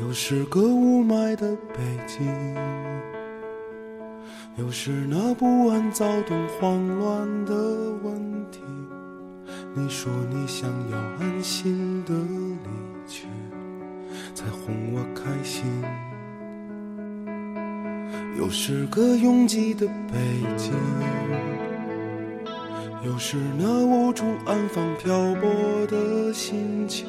又是个雾霾的北京，又是那不安、躁动、慌乱的问题。你说你想要安心的离去，才哄我开心。又是个拥挤的北京，又是那无处安放、漂泊的心情。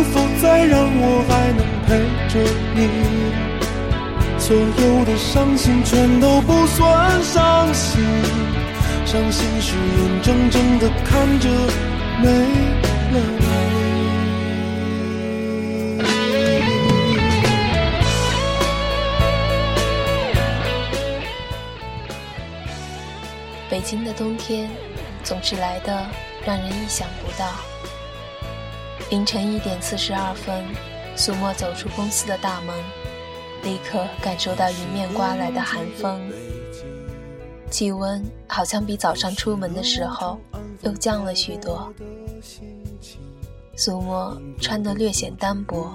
能否再让我还能陪着你？所有的伤心全都不算伤心，伤心是眼睁睁的看着没了你。北京的冬天总是来的让人意想不到。凌晨一点四十二分，苏沫走出公司的大门，立刻感受到迎面刮来的寒风，气温好像比早上出门的时候又降了许多。苏沫穿得略显单薄，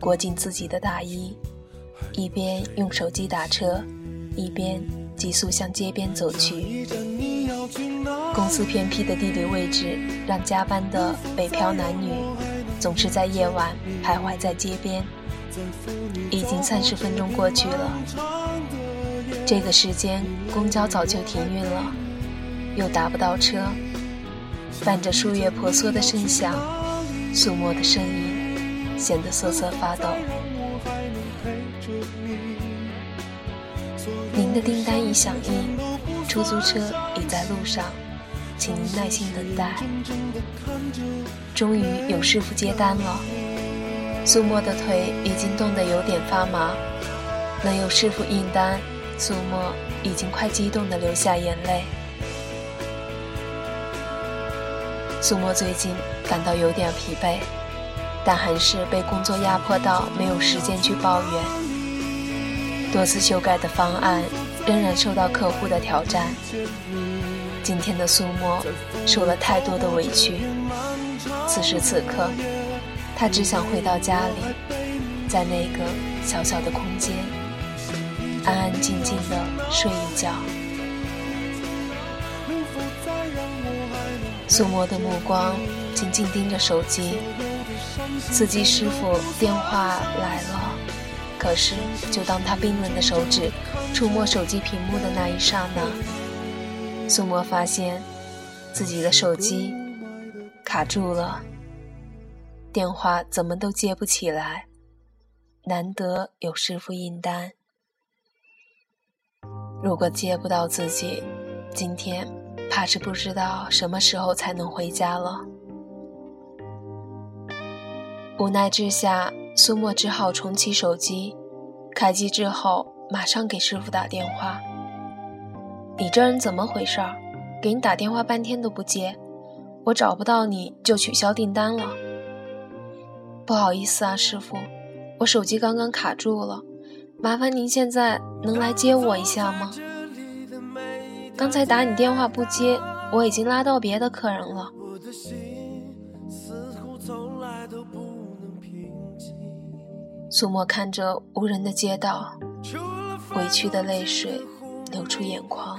裹紧自己的大衣，一边用手机打车，一边急速向街边走去。公司偏僻的地理位置，让加班的北漂男女总是在夜晚徘徊在街边。已经三十分钟过去了，这个时间公交早就停运了，又打不到车，伴着树叶婆娑的声响，苏沫的声音显得瑟瑟发抖。您的订单已响应，出租车已在路上。请您耐心等待。终于有师傅接单了，苏沫的腿已经冻得有点发麻。能有师傅应单，苏沫已经快激动的流下眼泪。苏沫最近感到有点疲惫，但还是被工作压迫到没有时间去抱怨。多次修改的方案仍然受到客户的挑战。今天的苏沫受了太多的委屈，此时此刻，他只想回到家里，在那个小小的空间，安安静静的睡一觉。苏沫的目光紧紧盯着手机，司机师傅电话来了，可是就当他冰冷的手指触摸手机屏幕的那一刹那。苏沫发现自己的手机卡住了，电话怎么都接不起来。难得有师傅应单，如果接不到自己，今天怕是不知道什么时候才能回家了。无奈之下，苏沫只好重启手机，开机之后马上给师傅打电话。你这人怎么回事儿？给你打电话半天都不接，我找不到你就取消订单了。不好意思啊，师傅，我手机刚刚卡住了，麻烦您现在能来接我一下吗？刚才打你电话不接，我已经拉到别的客人了。苏沫看着无人的街道，委屈的泪水。流出眼眶。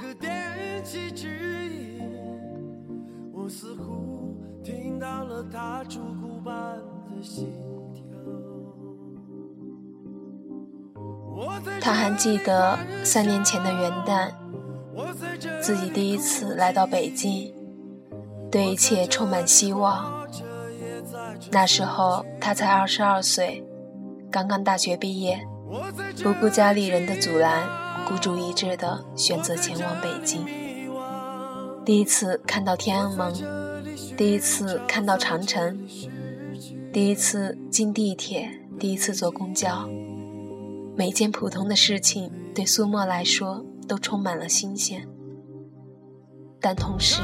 他还记得三年前的元旦，自己第一次来到北京，对一切充满希望。那时候他才二十二岁，刚刚大学毕业，不顾家里人的阻拦。孤注一掷地选择前往北京。第一次看到天安门，第一次看到长城，第一次进地铁，第一次坐公交，每件普通的事情对苏沫来说都充满了新鲜。但同时，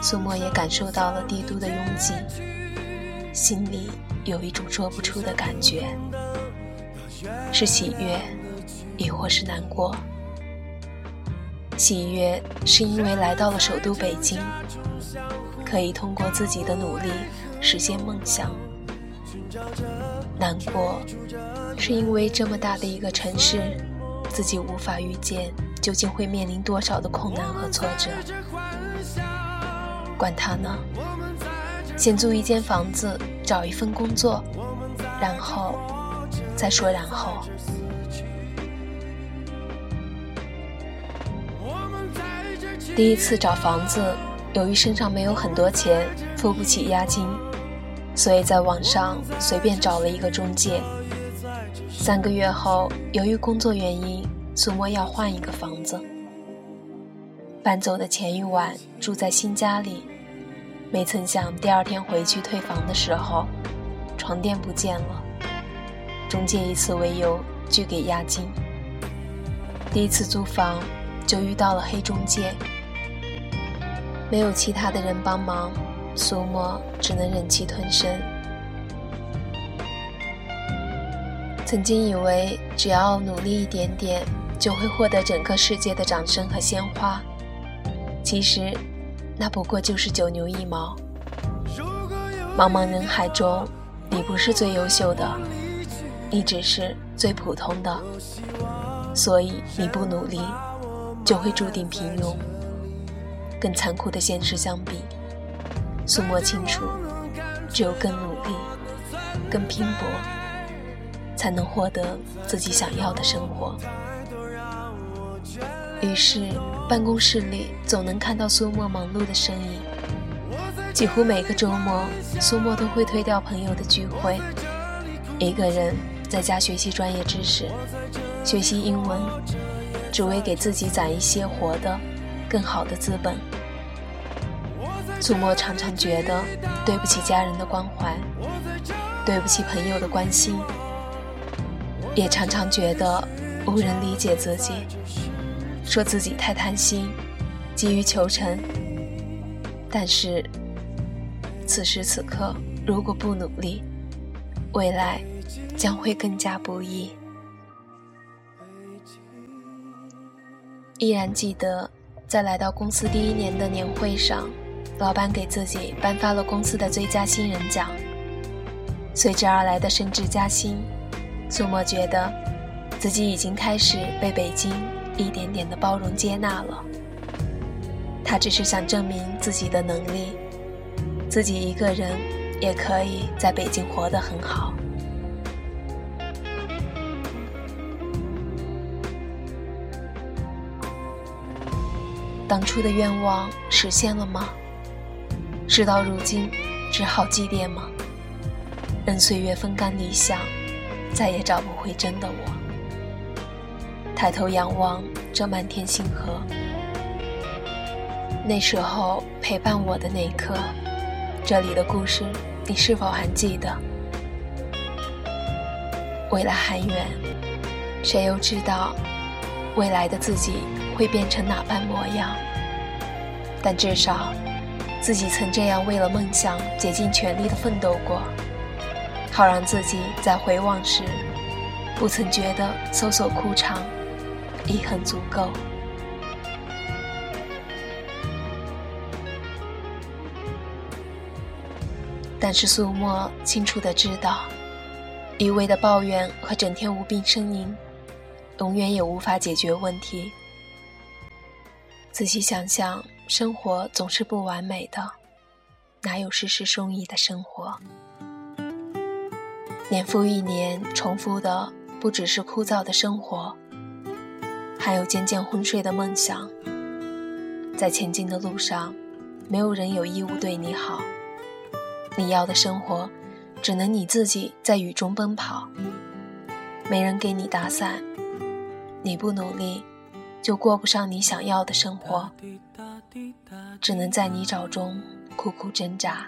苏沫也感受到了帝都的拥挤，心里有一种说不出的感觉，是喜悦，亦或是难过。喜悦是因为来到了首都北京，可以通过自己的努力。实现梦想，难过是因为这么大的一个城市，自己无法预见究竟会面临多少的困难和挫折。管他呢，先租一间房子，找一份工作，然后再说然后。第一次找房子，由于身上没有很多钱，付不起押金。所以在网上随便找了一个中介。三个月后，由于工作原因，苏沫要换一个房子。搬走的前一晚住在新家里，没曾想第二天回去退房的时候，床垫不见了。中介以此为由拒给押金。第一次租房就遇到了黑中介，没有其他的人帮忙。苏沫只能忍气吞声。曾经以为只要努力一点点，就会获得整个世界的掌声和鲜花，其实那不过就是九牛一毛。茫茫人海中，你不是最优秀的，你只是最普通的，所以你不努力，就会注定平庸。跟残酷的现实相比。苏沫清楚，只有更努力、更拼搏，才能获得自己想要的生活。于是，办公室里总能看到苏沫忙碌的身影。几乎每个周末，苏沫都会推掉朋友的聚会，一个人在家学习专业知识，学习英文，只为给自己攒一些活的、更好的资本。苏沫常常觉得对不起家人的关怀，对不起朋友的关心，也常常觉得无人理解自己，说自己太贪心，急于求成。但是此时此刻，如果不努力，未来将会更加不易。依然记得在来到公司第一年的年会上。老板给自己颁发了公司的最佳新人奖，随之而来的升职加薪，苏沫觉得自己已经开始被北京一点点的包容接纳了。他只是想证明自己的能力，自己一个人也可以在北京活得很好。当初的愿望实现了吗？事到如今，只好祭奠吗？任岁月风干理想，再也找不回真的我。抬头仰望这漫天星河，那时候陪伴我的那一刻，这里的故事，你是否还记得？未来还远，谁又知道未来的自己会变成哪般模样？但至少。自己曾这样为了梦想竭尽全力的奋斗过，好让自己在回望时，不曾觉得搜索枯肠已很足够。但是苏沫清楚的知道，一味的抱怨和整天无病呻吟，永远也无法解决问题。仔细想想。生活总是不完美的，哪有事事顺意的生活？年复一年，重复的不只是枯燥的生活，还有渐渐昏睡的梦想。在前进的路上，没有人有义务对你好。你要的生活，只能你自己在雨中奔跑。没人给你打伞，你不努力，就过不上你想要的生活。只能在泥沼中苦苦挣扎。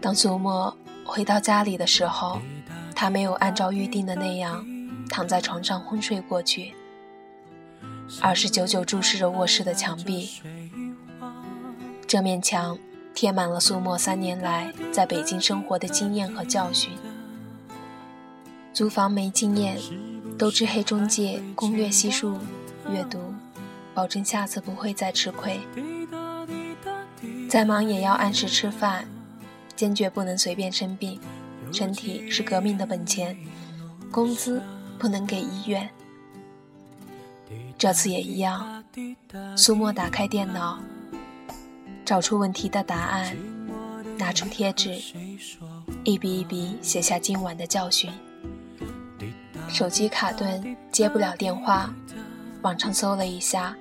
当苏沫回到家里的时候，他没有按照预定的那样躺在床上昏睡过去，而是久久注视着卧室的墙壁。这面墙贴满了苏沫三年来在北京生活的经验和教训。租房没经验，都知黑中介攻略悉数阅读，保证下次不会再吃亏。再忙也要按时吃饭。坚决不能随便生病，身体是革命的本钱，工资不能给医院。这次也一样，苏沫打开电脑，找出问题的答案，拿出贴纸，一笔一笔写下今晚的教训。手机卡顿，接不了电话，网上搜了一下，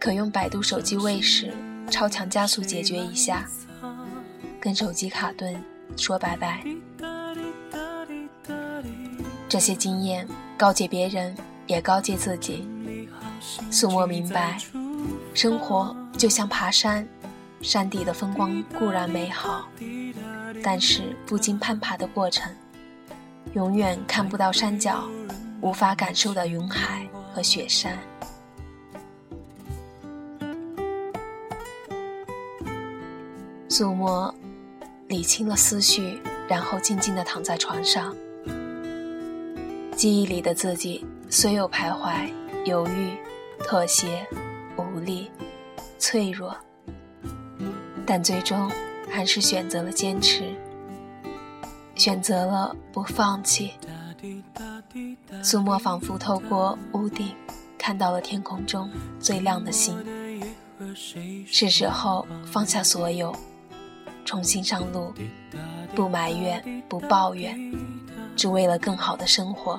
可用百度手机卫士超强加速解决一下。跟手机卡顿说拜拜。这些经验告诫别人，也告诫自己。苏沫明白，生活就像爬山，山底的风光固然美好，但是不经攀爬的过程，永远看不到山脚，无法感受到云海和雪山。苏沫。理清了思绪，然后静静的躺在床上。记忆里的自己虽有徘徊、犹豫、妥协、无力、脆弱，但最终还是选择了坚持，选择了不放弃。苏沫仿佛透过屋顶，看到了天空中最亮的星。是时候放下所有。重新上路，不埋怨，不抱怨，只为了更好的生活。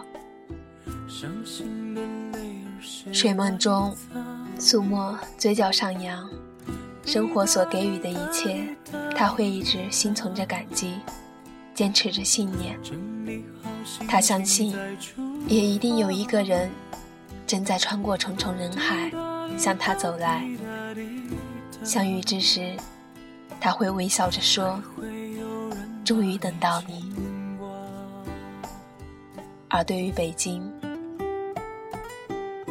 睡梦中，苏沫嘴角上扬，生活所给予的一切，他会一直心存着感激，坚持着信念。他相信，也一定有一个人，正在穿过重重人海，向他走来。相遇之时。他会微笑着说：“终于等到你。”而对于北京，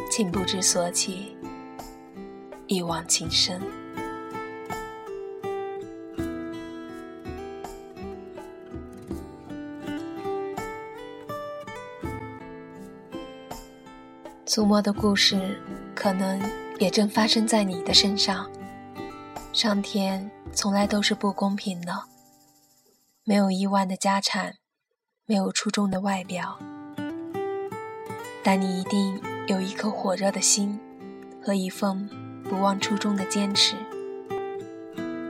请不知所起，一往情深。苏沫的故事，可能也正发生在你的身上。上天。从来都是不公平的，没有亿万的家产，没有出众的外表，但你一定有一颗火热的心和一份不忘初衷的坚持。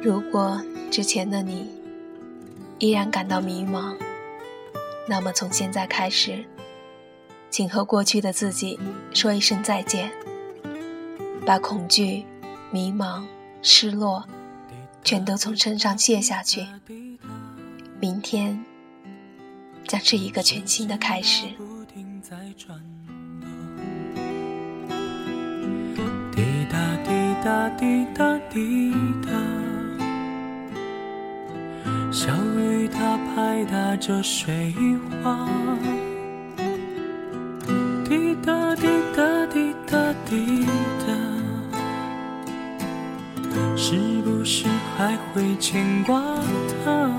如果之前的你依然感到迷茫，那么从现在开始，请和过去的自己说一声再见，把恐惧、迷茫、失落。全都从身上卸下去，明天将是一个全新的开始。滴答滴答滴答滴答，小雨它拍打着水花。是不是还会牵挂他？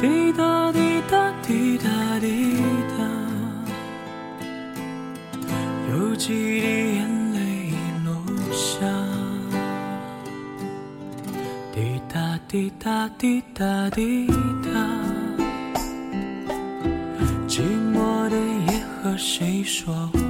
滴答滴答滴答滴答，有几滴眼泪落下。滴答滴答滴答滴答，寂寞的夜和谁说话？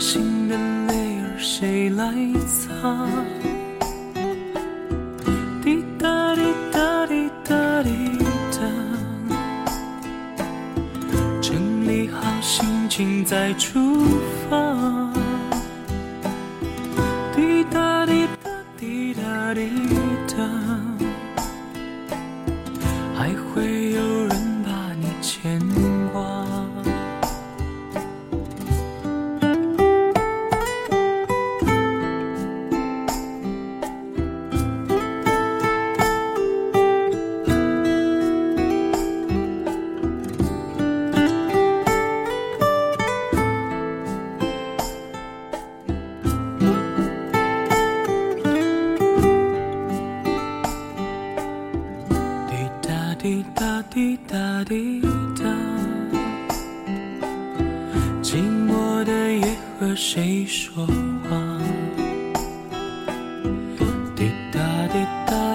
心的泪儿谁来擦？滴答滴答滴答滴答，整理好心情再出发。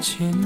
千。